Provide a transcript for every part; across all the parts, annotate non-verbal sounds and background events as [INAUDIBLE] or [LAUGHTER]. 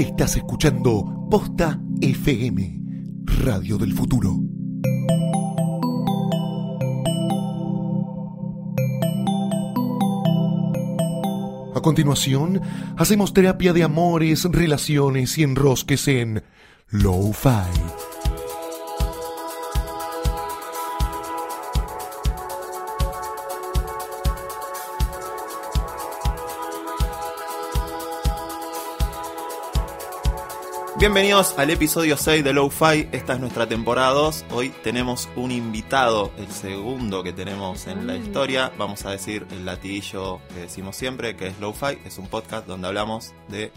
Estás escuchando Posta FM, Radio del Futuro. A continuación, hacemos terapia de amores, relaciones y enrosques en Lo-Fi. Bienvenidos al episodio 6 de Lo-Fi, esta es nuestra temporada 2, hoy tenemos un invitado, el segundo que tenemos en la historia, vamos a decir el latiguillo que decimos siempre, que es Lo-Fi, es un podcast donde hablamos de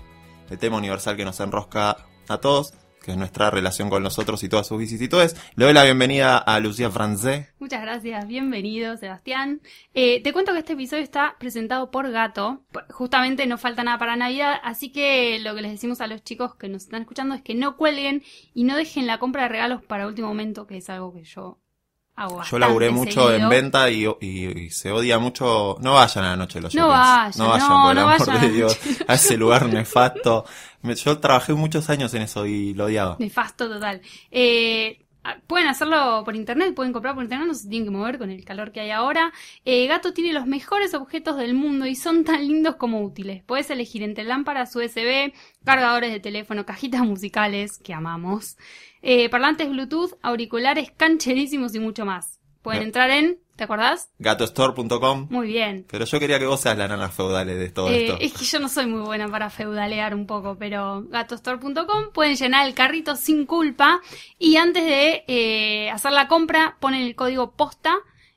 el tema universal que nos enrosca a todos, que es nuestra relación con nosotros y todas sus vicisitudes. Le doy la bienvenida a Lucía Francé. Muchas gracias, bienvenido Sebastián. Eh, te cuento que este episodio está presentado por Gato. Justamente no falta nada para Navidad, así que lo que les decimos a los chicos que nos están escuchando es que no cuelguen y no dejen la compra de regalos para último momento, que es algo que yo hago Yo laburé mucho seguido. en venta y, y- y se odia mucho. No vayan a la noche los No vayan, no vayan, no, por el no amor vayan de Dios. A ese lugar nefasto. Yo trabajé muchos años en eso y lo odiaba. Nefasto total. Eh, ah, pueden hacerlo por internet, pueden comprar por internet, no se tienen que mover con el calor que hay ahora. Eh, Gato tiene los mejores objetos del mundo y son tan lindos como útiles. Puedes elegir entre lámparas USB, cargadores de teléfono, cajitas [LAUGHS] musicales, que amamos, eh, parlantes Bluetooth, auriculares cancherísimos y mucho más. Pueden Eh. entrar en, ¿te acordás? Gatostore.com. Muy bien. Pero yo quería que vos seas la nana feudal de todo Eh, esto. es que yo no soy muy buena para feudalear un poco, pero gatostore.com pueden llenar el carrito sin culpa y antes de eh, hacer la compra ponen el código posta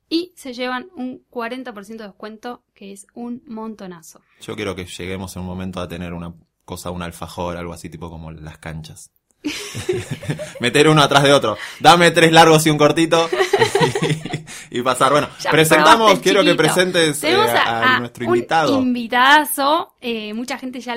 y se llevan un 40% de descuento que es un montonazo. Yo quiero que lleguemos en un momento a tener una cosa, un alfajor, algo así tipo como las canchas. [LAUGHS] Meter uno atrás de otro. Dame tres largos y un cortito. [LAUGHS] y, pasar. Bueno, Ya presentamos, quiero que presentes eh, a, a nuestro invitado. Un invitadazo, eh, mucha gente ya lo